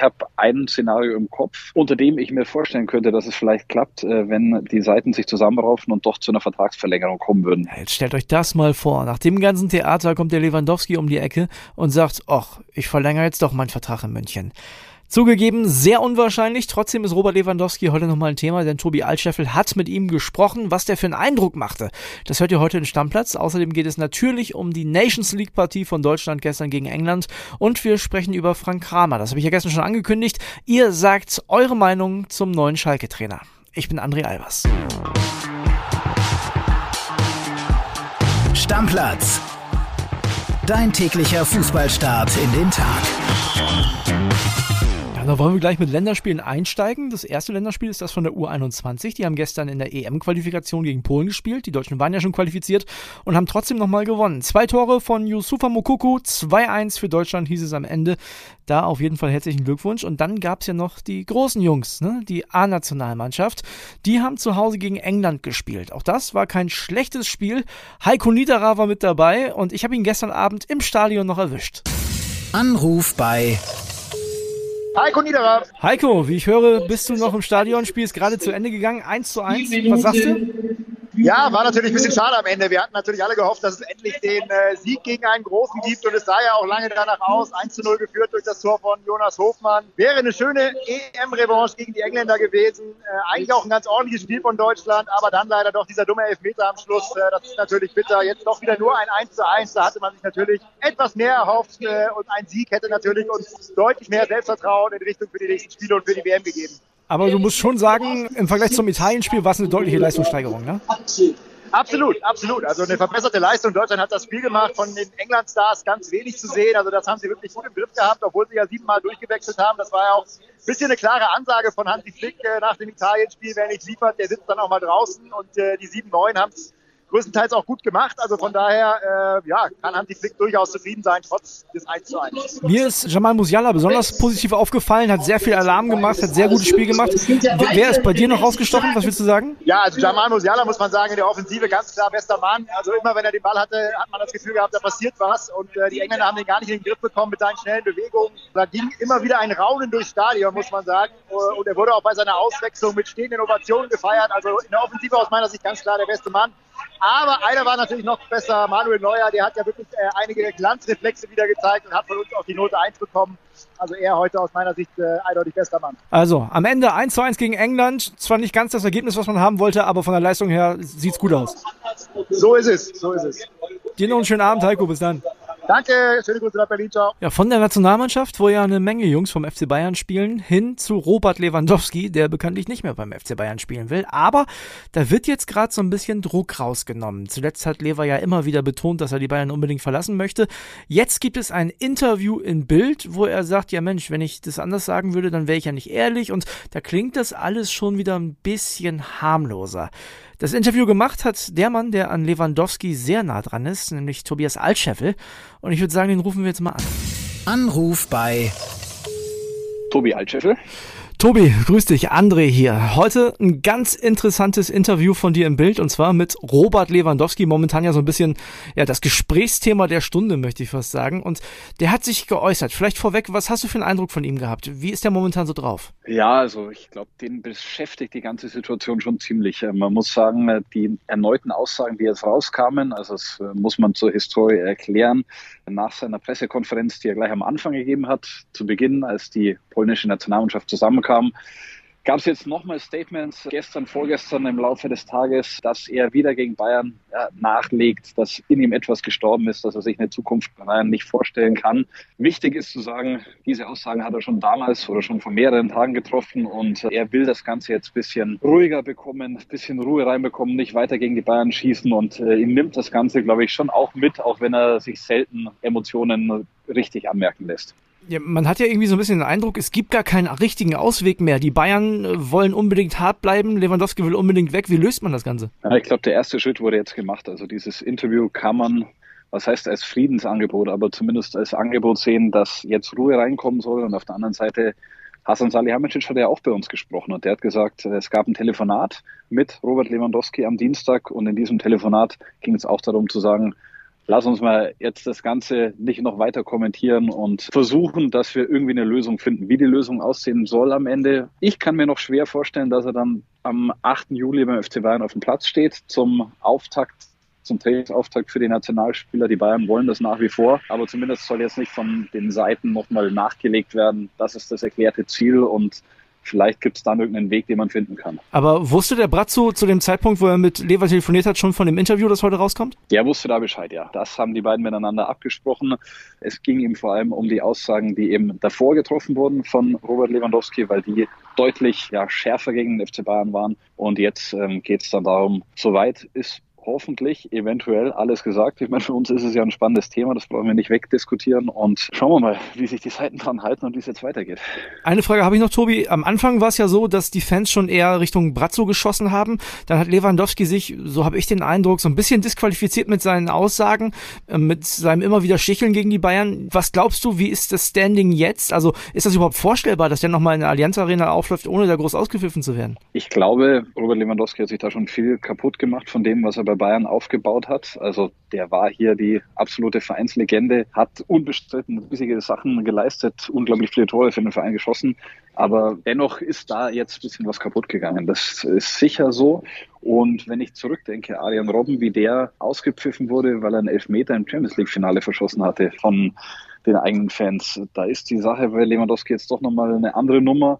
Ich habe ein Szenario im Kopf, unter dem ich mir vorstellen könnte, dass es vielleicht klappt, äh, wenn die Seiten sich zusammenraufen und doch zu einer Vertragsverlängerung kommen würden. Jetzt stellt euch das mal vor. Nach dem ganzen Theater kommt der Lewandowski um die Ecke und sagt, ach, ich verlängere jetzt doch meinen Vertrag in München. Zugegeben, sehr unwahrscheinlich. Trotzdem ist Robert Lewandowski heute nochmal ein Thema, denn Tobi Altscheffel hat mit ihm gesprochen, was der für einen Eindruck machte. Das hört ihr heute in Stammplatz. Außerdem geht es natürlich um die Nations League Partie von Deutschland gestern gegen England und wir sprechen über Frank Kramer. Das habe ich ja gestern schon angekündigt. Ihr sagt eure Meinung zum neuen Schalke-Trainer. Ich bin André Albers. Stammplatz. Dein täglicher Fußballstart in den Tag. Ja, da wollen wir gleich mit Länderspielen einsteigen. Das erste Länderspiel ist das von der U21. Die haben gestern in der EM-Qualifikation gegen Polen gespielt. Die Deutschen waren ja schon qualifiziert und haben trotzdem nochmal gewonnen. Zwei Tore von Yusufa Mokuku, 2-1 für Deutschland hieß es am Ende. Da auf jeden Fall herzlichen Glückwunsch. Und dann gab es ja noch die großen Jungs, ne? die A-Nationalmannschaft. Die haben zu Hause gegen England gespielt. Auch das war kein schlechtes Spiel. Heiko Niederer war mit dabei und ich habe ihn gestern Abend im Stadion noch erwischt. Anruf bei Heiko Niederer. Heiko, wie ich höre, bist du noch im Stadion, Spiel ist gerade zu Ende gegangen, 1 zu 1. Was sagst du? Ja, war natürlich ein bisschen schade am Ende. Wir hatten natürlich alle gehofft, dass es endlich den äh, Sieg gegen einen Großen gibt und es sah ja auch lange danach aus. 1 zu 0 geführt durch das Tor von Jonas Hofmann. Wäre eine schöne EM-Revanche gegen die Engländer gewesen. Äh, eigentlich auch ein ganz ordentliches Spiel von Deutschland, aber dann leider doch dieser dumme Elfmeter am Schluss. Äh, das ist natürlich bitter. Jetzt doch wieder nur ein 1 zu 1. Da hatte man sich natürlich etwas mehr erhofft äh, und ein Sieg hätte natürlich uns deutlich mehr Selbstvertrauen in Richtung für die nächsten Spiele und für die WM gegeben. Aber du musst schon sagen, im Vergleich zum Italien-Spiel war es eine deutliche Leistungssteigerung, ne? Absolut, absolut. Also eine verbesserte Leistung. Deutschland hat das Spiel gemacht, von den England-Stars ganz wenig zu sehen. Also das haben sie wirklich gut im Griff gehabt, obwohl sie ja siebenmal durchgewechselt haben. Das war ja auch ein bisschen eine klare Ansage von Hansi Flick äh, nach dem Italien-Spiel. Wer nicht liefert, der sitzt dann auch mal draußen. Und äh, die sieben Neuen haben es größtenteils auch gut gemacht. Also von daher, äh, ja, kann Hansi Flick durchaus zufrieden sein, trotz des 1 zu 1. Mir ist Jamal Musiala besonders positiv aufgefallen, hat sehr viel Alarm gemacht, hat sehr gutes Spiel gemacht. Wer ist bei dir noch rausgestochen? Was willst du sagen? Ja, also Jamal Musiala muss man sagen, in der Offensive ganz klar bester Mann. Also immer wenn er den Ball hatte, hat man das Gefühl gehabt, da passiert was. Und äh, die Engländer haben den gar nicht in den Griff bekommen mit seinen schnellen Bewegungen. Da ging immer wieder ein Raunen durchs Stadion, muss man sagen. Und er wurde auch bei seiner Auswechslung mit stehenden Ovationen gefeiert. Also in der Offensive aus meiner Sicht ganz klar der beste Mann. Aber einer war natürlich noch besser, Manuel Neuer, der hat ja wirklich äh, einige Glanzreflexe wieder gezeigt und hat von uns auch die Note 1 bekommen. Also er heute aus meiner Sicht äh, eindeutig bester Mann. Also am Ende 1 zu 1 gegen England. Zwar nicht ganz das Ergebnis, was man haben wollte, aber von der Leistung her sieht es gut aus. So ist es, so ist es. Dir noch einen schönen Abend, Heiko. Bis dann. Danke, schöne Grüße nach Berlin, ciao. Ja, von der Nationalmannschaft, wo ja eine Menge Jungs vom FC Bayern spielen, hin zu Robert Lewandowski, der bekanntlich nicht mehr beim FC Bayern spielen will. Aber da wird jetzt gerade so ein bisschen Druck rausgenommen. Zuletzt hat Lever ja immer wieder betont, dass er die Bayern unbedingt verlassen möchte. Jetzt gibt es ein Interview in Bild, wo er sagt, ja Mensch, wenn ich das anders sagen würde, dann wäre ich ja nicht ehrlich. Und da klingt das alles schon wieder ein bisschen harmloser. Das Interview gemacht hat der Mann, der an Lewandowski sehr nah dran ist, nämlich Tobias Altscheffel. Und ich würde sagen, den rufen wir jetzt mal an. Anruf bei Tobi Altscheffel. Tobi, grüß dich, André hier. Heute ein ganz interessantes Interview von dir im Bild und zwar mit Robert Lewandowski, momentan ja so ein bisschen ja das Gesprächsthema der Stunde, möchte ich fast sagen. Und der hat sich geäußert. Vielleicht vorweg, was hast du für einen Eindruck von ihm gehabt? Wie ist der momentan so drauf? Ja, also ich glaube, den beschäftigt die ganze Situation schon ziemlich. Äh, man muss sagen, äh, die erneuten Aussagen, die jetzt rauskamen, also das äh, muss man zur Historie erklären, nach seiner Pressekonferenz, die er gleich am Anfang gegeben hat, zu Beginn, als die polnische Nationalmannschaft zusammenkam, kam, gab es jetzt nochmal Statements gestern, vorgestern im Laufe des Tages, dass er wieder gegen Bayern ja, nachlegt, dass in ihm etwas gestorben ist, dass er sich eine Zukunft bei Bayern nicht vorstellen kann. Wichtig ist zu sagen, diese Aussagen hat er schon damals oder schon vor mehreren Tagen getroffen und er will das Ganze jetzt ein bisschen ruhiger bekommen, ein bisschen Ruhe reinbekommen, nicht weiter gegen die Bayern schießen und äh, ihm nimmt das Ganze, glaube ich, schon auch mit, auch wenn er sich selten Emotionen richtig anmerken lässt. Ja, man hat ja irgendwie so ein bisschen den Eindruck, es gibt gar keinen richtigen Ausweg mehr. Die Bayern äh, wollen unbedingt hart bleiben, Lewandowski will unbedingt weg. Wie löst man das Ganze? Ja, ich glaube, der erste Schritt wurde jetzt gemacht. Also dieses Interview kann man, was heißt als Friedensangebot, aber zumindest als Angebot sehen, dass jetzt Ruhe reinkommen soll. Und auf der anderen Seite, Hasan Salihamidzic hat ja auch bei uns gesprochen und der hat gesagt, es gab ein Telefonat mit Robert Lewandowski am Dienstag und in diesem Telefonat ging es auch darum zu sagen, lass uns mal jetzt das Ganze nicht noch weiter kommentieren und versuchen, dass wir irgendwie eine Lösung finden. Wie die Lösung aussehen soll am Ende. Ich kann mir noch schwer vorstellen, dass er dann am 8. Juli beim FC Bayern auf dem Platz steht zum Auftakt zum Trainingsauftakt für die Nationalspieler. Die Bayern wollen das nach wie vor, aber zumindest soll jetzt nicht von den Seiten nochmal nachgelegt werden. Das ist das erklärte Ziel und vielleicht gibt es dann irgendeinen Weg, den man finden kann. Aber wusste der Bratzo zu dem Zeitpunkt, wo er mit Lever telefoniert hat, schon von dem Interview, das heute rauskommt? Der wusste da Bescheid, ja. Das haben die beiden miteinander abgesprochen. Es ging ihm vor allem um die Aussagen, die eben davor getroffen wurden von Robert Lewandowski, weil die deutlich ja, schärfer gegen den FC Bayern waren. Und jetzt ähm, geht es dann darum, soweit ist hoffentlich eventuell alles gesagt. Ich meine, für uns ist es ja ein spannendes Thema, das brauchen wir nicht wegdiskutieren und schauen wir mal, wie sich die Seiten dran halten und wie es jetzt weitergeht. Eine Frage habe ich noch, Tobi. Am Anfang war es ja so, dass die Fans schon eher Richtung Brazzo geschossen haben. Dann hat Lewandowski sich, so habe ich den Eindruck, so ein bisschen disqualifiziert mit seinen Aussagen, äh, mit seinem immer wieder Sticheln gegen die Bayern. Was glaubst du, wie ist das Standing jetzt? Also ist das überhaupt vorstellbar, dass der nochmal in der Allianz Arena aufläuft, ohne da groß ausgepfiffen zu werden? Ich glaube, Robert Lewandowski hat sich da schon viel kaputt gemacht von dem, was er bei Bayern aufgebaut hat. Also der war hier die absolute Vereinslegende, hat unbestritten riesige Sachen geleistet, unglaublich viele Tore für den Verein geschossen. Aber dennoch ist da jetzt ein bisschen was kaputt gegangen. Das ist sicher so. Und wenn ich zurückdenke, Arian Robben, wie der ausgepfiffen wurde, weil er einen Elfmeter im Champions League-Finale verschossen hatte von den eigenen Fans, da ist die Sache bei Lewandowski jetzt doch nochmal eine andere Nummer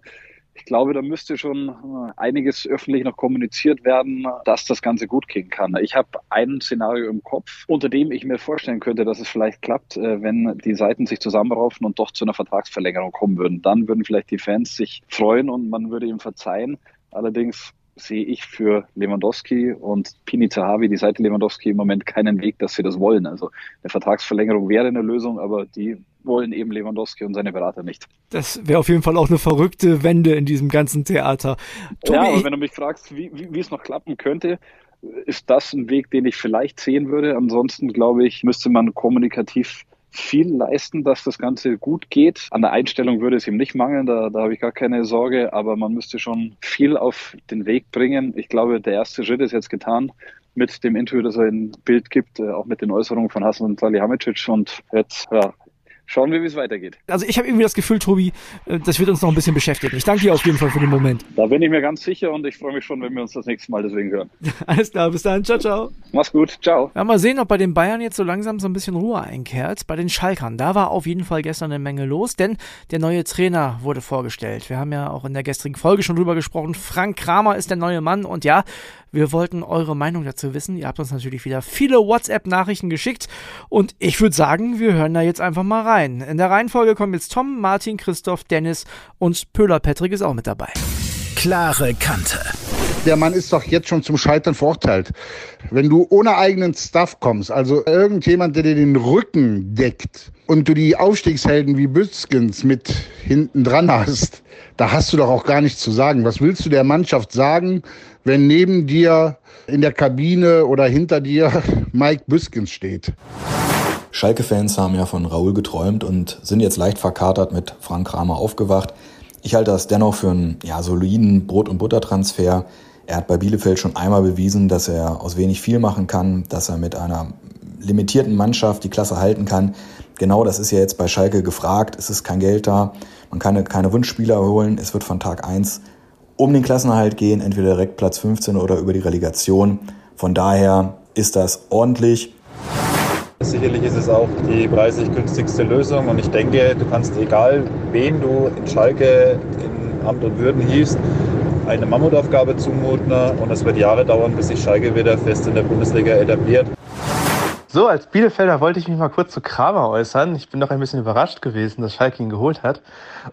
ich glaube, da müsste schon äh, einiges öffentlich noch kommuniziert werden, dass das Ganze gut gehen kann. Ich habe ein Szenario im Kopf, unter dem ich mir vorstellen könnte, dass es vielleicht klappt, äh, wenn die Seiten sich zusammenraufen und doch zu einer Vertragsverlängerung kommen würden. Dann würden vielleicht die Fans sich freuen und man würde ihm verzeihen. Allerdings sehe ich für Lewandowski und Pini Zahavi, die Seite Lewandowski im Moment keinen Weg, dass sie das wollen. Also eine Vertragsverlängerung wäre eine Lösung, aber die wollen eben Lewandowski und seine Berater nicht. Das wäre auf jeden Fall auch eine verrückte Wende in diesem ganzen Theater. Tobi, ja, aber wenn du mich fragst, wie, wie, wie es noch klappen könnte, ist das ein Weg, den ich vielleicht sehen würde. Ansonsten glaube ich, müsste man kommunikativ viel leisten, dass das Ganze gut geht. An der Einstellung würde es ihm nicht mangeln, da, da habe ich gar keine Sorge, aber man müsste schon viel auf den Weg bringen. Ich glaube, der erste Schritt ist jetzt getan mit dem Interview, das er in Bild gibt, äh, auch mit den Äußerungen von Hassan Salihamidzic und jetzt ja, schauen wir, wie es weitergeht. Also ich habe irgendwie das Gefühl, Tobi, äh, das wird uns noch ein bisschen beschäftigen. Ich danke dir auf jeden Fall für den Moment. Da bin ich mir ganz sicher und ich freue mich schon, wenn wir uns das nächste Mal deswegen hören. Alles klar, bis dann. Ciao, ciao. Mach's gut. Ciao. Ja, mal sehen, ob bei den Bayern jetzt so langsam so ein bisschen Ruhe einkehrt. Bei den Schalkern, da war auf jeden Fall gestern eine Menge los, denn der neue Trainer wurde vorgestellt. Wir haben ja auch in der gestrigen Folge schon drüber gesprochen. Frank Kramer ist der neue Mann und ja, wir wollten eure Meinung dazu wissen. Ihr habt uns natürlich wieder viele WhatsApp-Nachrichten geschickt und ich würde sagen, wir hören da jetzt einfach mal rein. In der Reihenfolge kommen jetzt Tom, Martin, Christoph, Dennis und Pöhler Patrick ist auch mit dabei. Klare Kante. Der Mann ist doch jetzt schon zum Scheitern verurteilt. Wenn du ohne eigenen Stuff kommst, also irgendjemand, der dir den Rücken deckt und du die Aufstiegshelden wie Bützkens mit hinten dran hast, da hast du doch auch gar nichts zu sagen. Was willst du der Mannschaft sagen, wenn neben dir in der Kabine oder hinter dir Mike Büskens steht. Schalke-Fans haben ja von Raoul geträumt und sind jetzt leicht verkatert mit Frank Kramer aufgewacht. Ich halte das dennoch für einen ja, soliden Brot- und Buttertransfer. Er hat bei Bielefeld schon einmal bewiesen, dass er aus wenig viel machen kann, dass er mit einer limitierten Mannschaft die Klasse halten kann. Genau das ist ja jetzt bei Schalke gefragt. Es ist kein Geld da. Man kann keine Wunschspieler holen. Es wird von Tag 1 um den Klassenerhalt gehen, entweder direkt Platz 15 oder über die Relegation. Von daher ist das ordentlich. Sicherlich ist es auch die preislich günstigste Lösung und ich denke, du kannst egal wen du in Schalke in Amt und Würden hiefst, eine Mammutaufgabe zumuten und es wird Jahre dauern, bis sich Schalke wieder fest in der Bundesliga etabliert. So, als Bielefelder wollte ich mich mal kurz zu Kramer äußern. Ich bin doch ein bisschen überrascht gewesen, dass Schalke ihn geholt hat.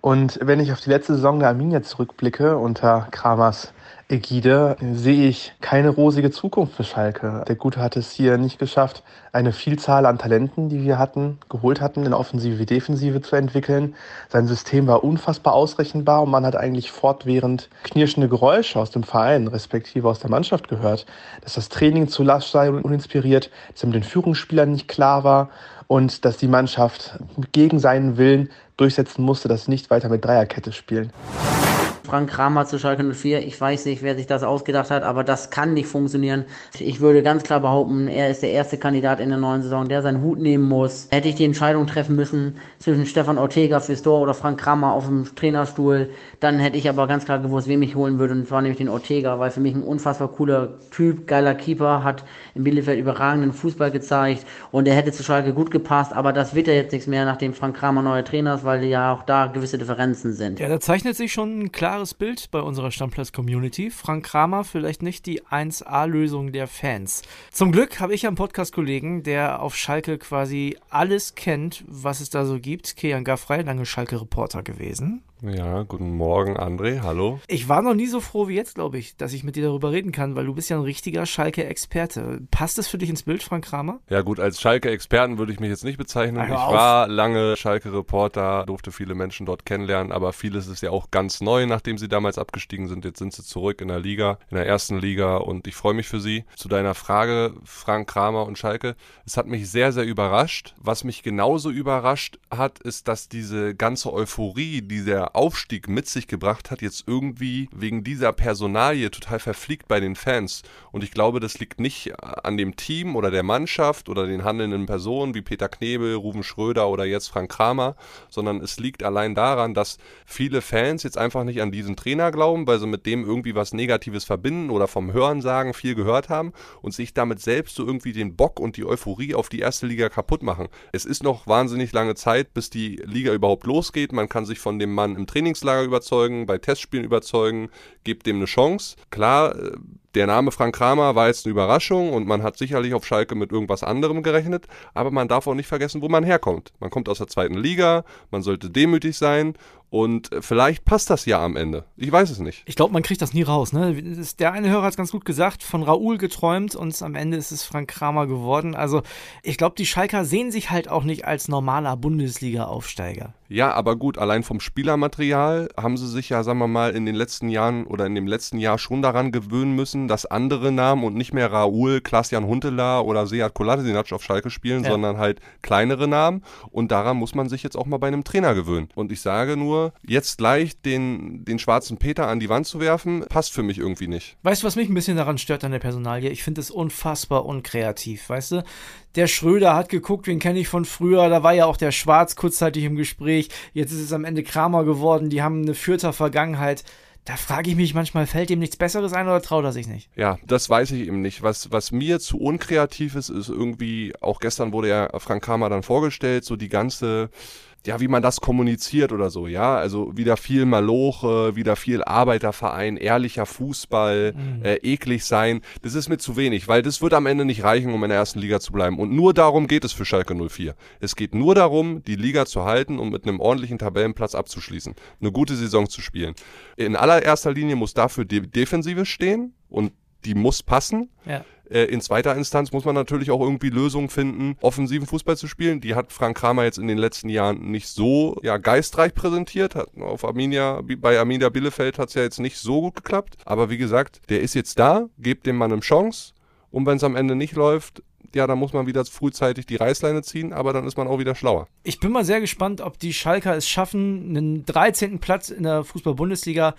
Und wenn ich auf die letzte Saison der Arminia zurückblicke, unter Kramers Ägide sehe ich keine rosige Zukunft für Schalke. Der Gute hat es hier nicht geschafft, eine Vielzahl an Talenten, die wir hatten, geholt hatten, in Offensive wie Defensive zu entwickeln. Sein System war unfassbar ausrechenbar und man hat eigentlich fortwährend knirschende Geräusche aus dem Verein, respektive aus der Mannschaft gehört, dass das Training zu lasch sei und uninspiriert, dass er mit den Führungsspielern nicht klar war und dass die Mannschaft gegen seinen Willen durchsetzen musste, dass sie nicht weiter mit Dreierkette spielen. Frank Kramer zu Schalke 04. Ich weiß nicht, wer sich das ausgedacht hat, aber das kann nicht funktionieren. Ich würde ganz klar behaupten, er ist der erste Kandidat in der neuen Saison, der seinen Hut nehmen muss. Hätte ich die Entscheidung treffen müssen zwischen Stefan Ortega fürs Tor oder Frank Kramer auf dem Trainerstuhl, dann hätte ich aber ganz klar gewusst, wem ich holen würde. Und zwar nämlich den Ortega, weil für mich ein unfassbar cooler Typ, geiler Keeper, hat in Bielefeld überragenden Fußball gezeigt und er hätte zu Schalke gut gepasst, aber das wird ja jetzt nichts mehr, nachdem Frank Kramer neuer Trainer ist, weil ja auch da gewisse Differenzen sind. Ja, da zeichnet sich schon ein klares Bild bei unserer Stammplatz-Community. Frank Kramer vielleicht nicht die 1A-Lösung der Fans. Zum Glück habe ich einen Podcast-Kollegen, der auf Schalke quasi alles kennt, was es da so gibt. Kejan Gaffrey, lange Schalke-Reporter gewesen. Ja, guten Morgen, André. Hallo. Ich war noch nie so froh wie jetzt, glaube ich, dass ich mit dir darüber reden kann, weil du bist ja ein richtiger Schalke-Experte. Passt das für dich ins Bild, Frank Kramer? Ja gut, als Schalke-Experten würde ich mich jetzt nicht bezeichnen. ich war lange Schalke-Reporter, durfte viele Menschen dort kennenlernen, aber vieles ist ja auch ganz neu, nachdem sie damals abgestiegen sind. Jetzt sind sie zurück in der Liga, in der ersten Liga und ich freue mich für sie. Zu deiner Frage, Frank Kramer und Schalke. Es hat mich sehr, sehr überrascht. Was mich genauso überrascht hat, ist, dass diese ganze Euphorie, die der Aufstieg mit sich gebracht hat, jetzt irgendwie wegen dieser Personalie total verfliegt bei den Fans. Und ich glaube, das liegt nicht an dem Team oder der Mannschaft oder den handelnden Personen wie Peter Knebel, Ruven Schröder oder jetzt Frank Kramer, sondern es liegt allein daran, dass viele Fans jetzt einfach nicht an diesen Trainer glauben, weil sie mit dem irgendwie was Negatives verbinden oder vom Hörensagen viel gehört haben und sich damit selbst so irgendwie den Bock und die Euphorie auf die erste Liga kaputt machen. Es ist noch wahnsinnig lange Zeit, bis die Liga überhaupt losgeht. Man kann sich von dem Mann im Trainingslager überzeugen, bei Testspielen überzeugen, gebt dem eine Chance. Klar, äh, der Name Frank Kramer war jetzt eine Überraschung und man hat sicherlich auf Schalke mit irgendwas anderem gerechnet, aber man darf auch nicht vergessen, wo man herkommt. Man kommt aus der zweiten Liga, man sollte demütig sein und vielleicht passt das ja am Ende. Ich weiß es nicht. Ich glaube, man kriegt das nie raus. Ne? Der eine Hörer hat es ganz gut gesagt, von Raoul geträumt und am Ende ist es Frank Kramer geworden. Also ich glaube, die Schalker sehen sich halt auch nicht als normaler Bundesliga-Aufsteiger. Ja, aber gut, allein vom Spielermaterial haben sie sich ja, sagen wir mal, in den letzten Jahren oder in dem letzten Jahr schon daran gewöhnen müssen, dass andere Namen und nicht mehr Raoul, Klaas-Jan Huntelaar oder Seat Kolasinac auf Schalke spielen, ja. sondern halt kleinere Namen. Und daran muss man sich jetzt auch mal bei einem Trainer gewöhnen. Und ich sage nur, jetzt gleich den, den schwarzen Peter an die Wand zu werfen, passt für mich irgendwie nicht. Weißt du, was mich ein bisschen daran stört an der Personalie? Ich finde es unfassbar unkreativ, weißt du? Der Schröder hat geguckt, wen kenne ich von früher, da war ja auch der Schwarz kurzzeitig im Gespräch, jetzt ist es am Ende Kramer geworden, die haben eine Fürther Vergangenheit da frage ich mich manchmal, fällt ihm nichts Besseres ein oder traut er sich nicht? Ja, das weiß ich eben nicht. Was, was mir zu unkreativ ist, ist irgendwie, auch gestern wurde ja Frank Kramer dann vorgestellt, so die ganze ja, wie man das kommuniziert oder so, ja. Also wieder viel Maloche, wieder viel Arbeiterverein, ehrlicher Fußball, mhm. äh, eklig sein. Das ist mir zu wenig, weil das wird am Ende nicht reichen, um in der ersten Liga zu bleiben. Und nur darum geht es für Schalke 04. Es geht nur darum, die Liga zu halten und mit einem ordentlichen Tabellenplatz abzuschließen. Eine gute Saison zu spielen. In allererster Linie muss dafür die Defensive stehen und die muss passen. Ja. Äh, in zweiter Instanz muss man natürlich auch irgendwie Lösungen finden, offensiven Fußball zu spielen. Die hat Frank Kramer jetzt in den letzten Jahren nicht so ja, geistreich präsentiert. Hat auf Arminia, bei Arminia Bielefeld hat es ja jetzt nicht so gut geklappt. Aber wie gesagt, der ist jetzt da, gebt dem Mann eine Chance. Und wenn es am Ende nicht läuft, ja, dann muss man wieder frühzeitig die Reißleine ziehen, aber dann ist man auch wieder schlauer. Ich bin mal sehr gespannt, ob die Schalker es schaffen, einen 13. Platz in der Fußball-Bundesliga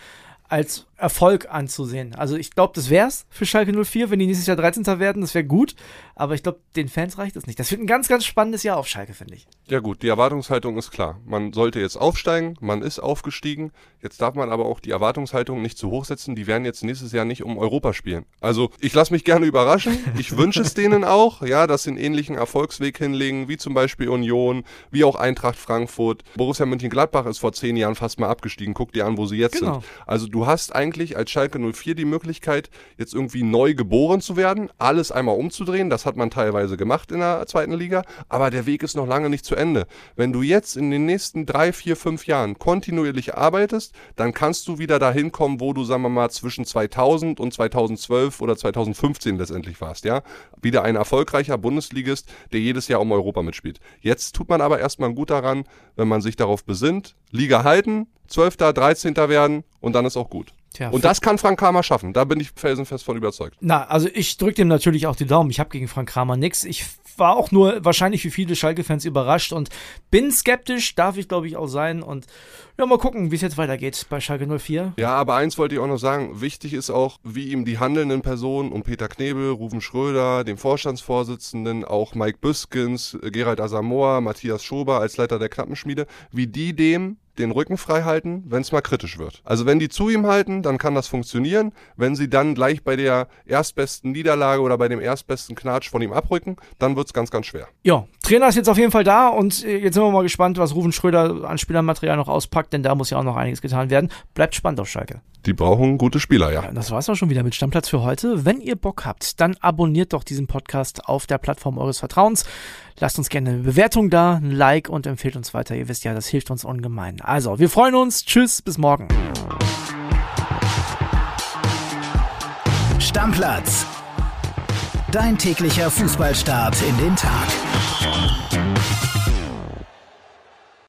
als Erfolg anzusehen. Also ich glaube, das wär's für Schalke 04, wenn die nächstes Jahr 13. werden, das wäre gut, aber ich glaube, den Fans reicht das nicht. Das wird ein ganz, ganz spannendes Jahr auf Schalke, finde ich. Ja gut, die Erwartungshaltung ist klar. Man sollte jetzt aufsteigen, man ist aufgestiegen, jetzt darf man aber auch die Erwartungshaltung nicht zu hoch setzen, die werden jetzt nächstes Jahr nicht um Europa spielen. Also ich lasse mich gerne überraschen, ich wünsche es denen auch, ja, dass sie einen ähnlichen Erfolgsweg hinlegen, wie zum Beispiel Union, wie auch Eintracht Frankfurt. Borussia Mönchengladbach ist vor zehn Jahren fast mal abgestiegen, guck dir an, wo sie jetzt genau. sind. Also du hast eigentlich eigentlich als Schalke 04 die Möglichkeit, jetzt irgendwie neu geboren zu werden, alles einmal umzudrehen. Das hat man teilweise gemacht in der zweiten Liga, aber der Weg ist noch lange nicht zu Ende. Wenn du jetzt in den nächsten drei, vier, fünf Jahren kontinuierlich arbeitest, dann kannst du wieder dahin kommen, wo du, sagen wir mal, zwischen 2000 und 2012 oder 2015 letztendlich warst, ja. Wieder ein erfolgreicher Bundesligist, der jedes Jahr um Europa mitspielt. Jetzt tut man aber erstmal gut daran, wenn man sich darauf besinnt, Liga halten, 12., 13. werden und dann ist auch gut. Tja, und das kann Frank Kramer schaffen. Da bin ich felsenfest von überzeugt. Na, also ich drücke dem natürlich auch die Daumen. Ich habe gegen Frank Kramer nichts. Ich war auch nur wahrscheinlich wie viele Schalke-Fans überrascht und bin skeptisch, darf ich glaube ich auch sein und ja, mal gucken, wie es jetzt weitergeht bei Schalke 04. Ja, aber eins wollte ich auch noch sagen, wichtig ist auch, wie ihm die handelnden Personen um Peter Knebel, Rufen Schröder, dem Vorstandsvorsitzenden, auch Mike Büskens, Gerald Asamoah, Matthias Schober als Leiter der Knappenschmiede, wie die dem den Rücken frei halten, wenn es mal kritisch wird. Also wenn die zu ihm halten, dann kann das funktionieren. Wenn sie dann gleich bei der erstbesten Niederlage oder bei dem erstbesten Knatsch von ihm abrücken, dann wird es ganz, ganz schwer. Ja, Trainer ist jetzt auf jeden Fall da und äh, jetzt sind wir mal gespannt, was Rufen Schröder an Spielermaterial noch auspackt, denn da muss ja auch noch einiges getan werden. Bleibt spannend auf Schalke. Die brauchen gute Spieler, ja. ja das war's auch schon wieder mit Stammplatz für heute. Wenn ihr Bock habt, dann abonniert doch diesen Podcast auf der Plattform eures Vertrauens. Lasst uns gerne eine Bewertung da, ein Like und empfehlt uns weiter. Ihr wisst ja, das hilft uns ungemein. Also, wir freuen uns. Tschüss, bis morgen. Stammplatz. Dein täglicher Fußballstart in den Tag. Bye.